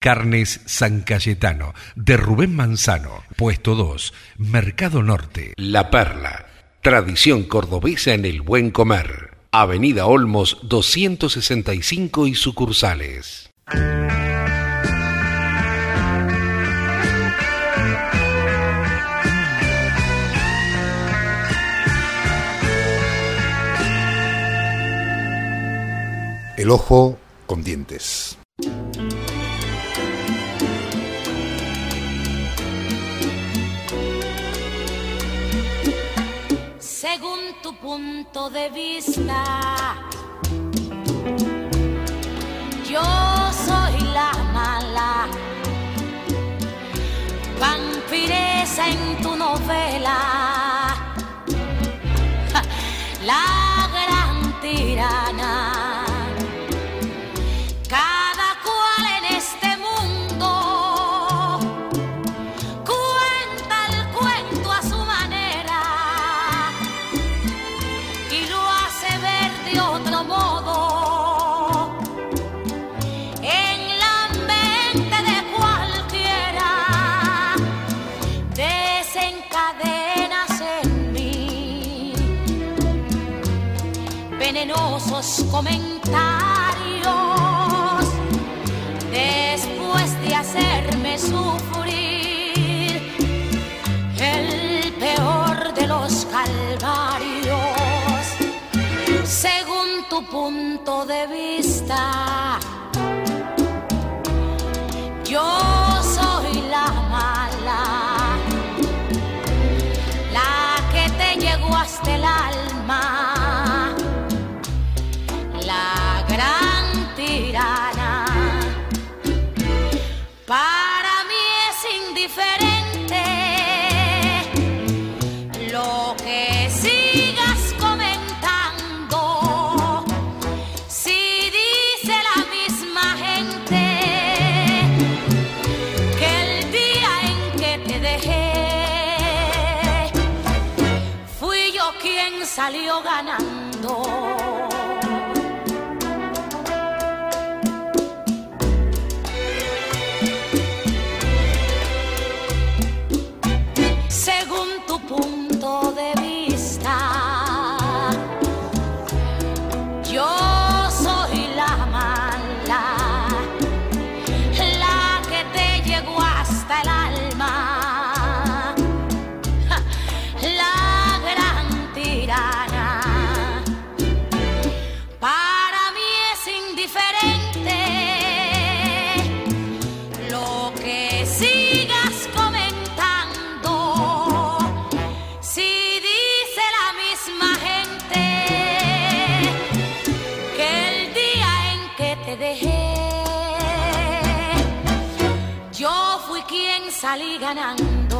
Carnes San Cayetano, de Rubén Manzano, puesto 2, Mercado Norte. La Perla, tradición cordobesa en el buen comer. Avenida Olmos 265 y sucursales. El ojo con dientes. Punto de vista, yo soy la mala, vampiresa en tu novela, la venenosos comentarios. Después de hacerme sufrir el peor de los calvarios. Según tu punto de vista yo soy la mala la que te llegó hasta el alma salió ganando. Salí ganando.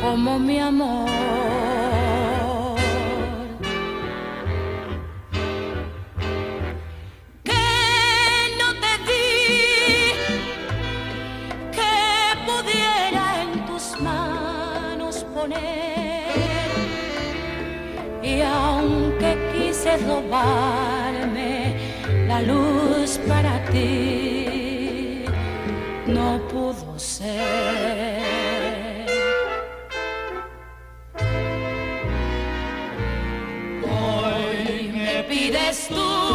Como mi amor. Que no te di que pudiera en tus manos poner quise robarme la luz para ti, eres tú.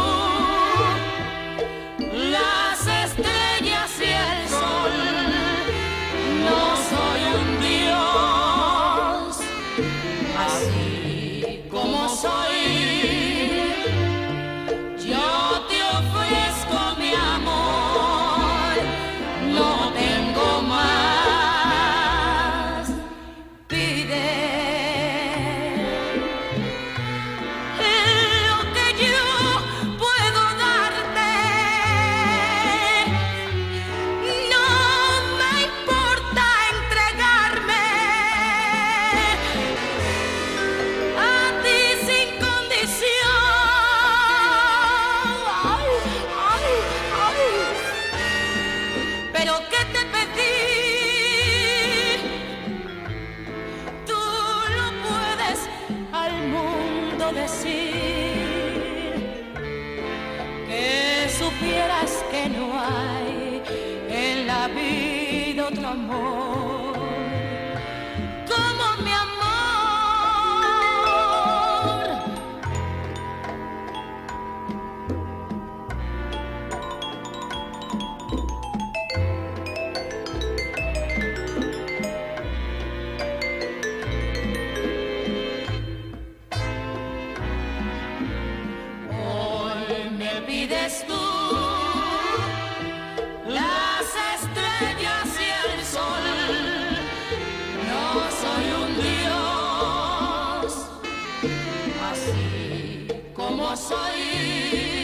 mim.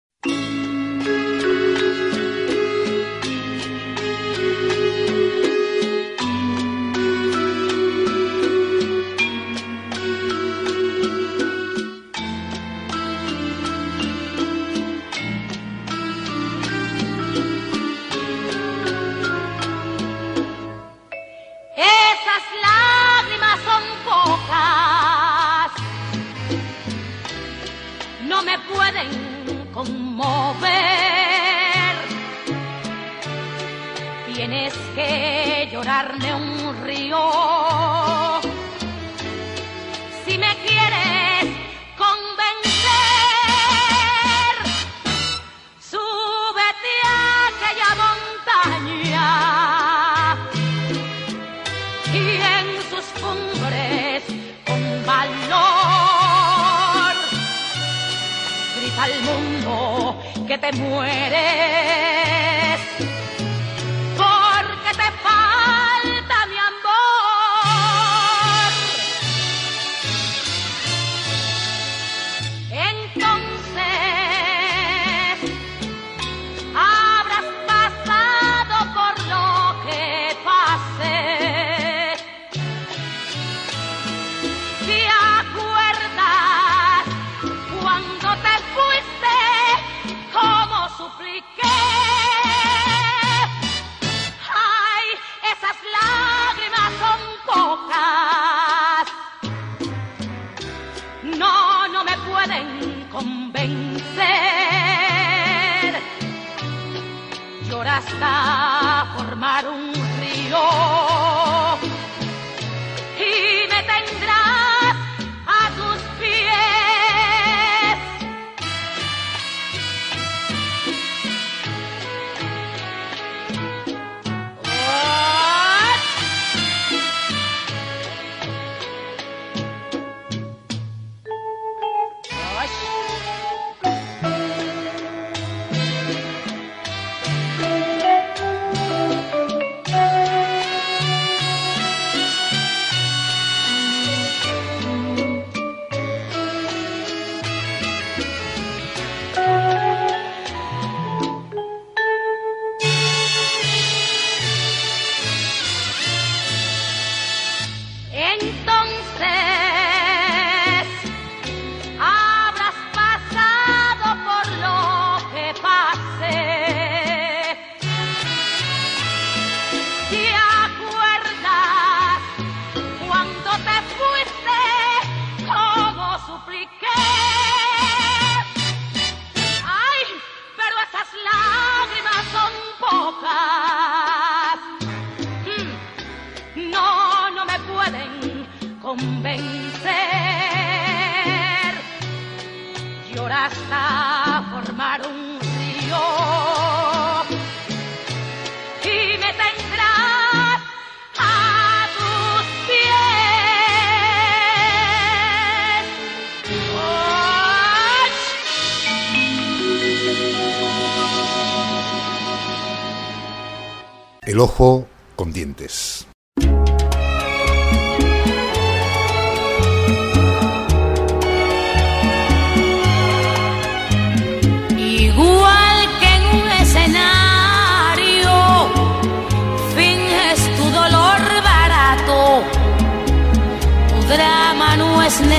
si me quieres convencer, súbete a aquella montaña y en sus cumbres con valor grita al mundo que te mueres. Hasta formar un convencer. Llora hasta formar un río. Y me tendrás a tus pies. El ojo con dientes.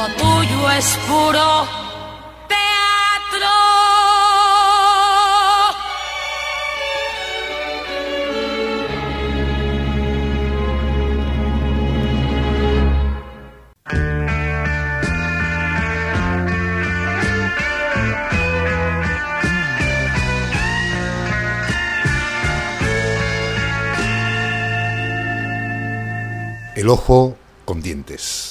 lo tuyo es puro teatro. El ojo con dientes.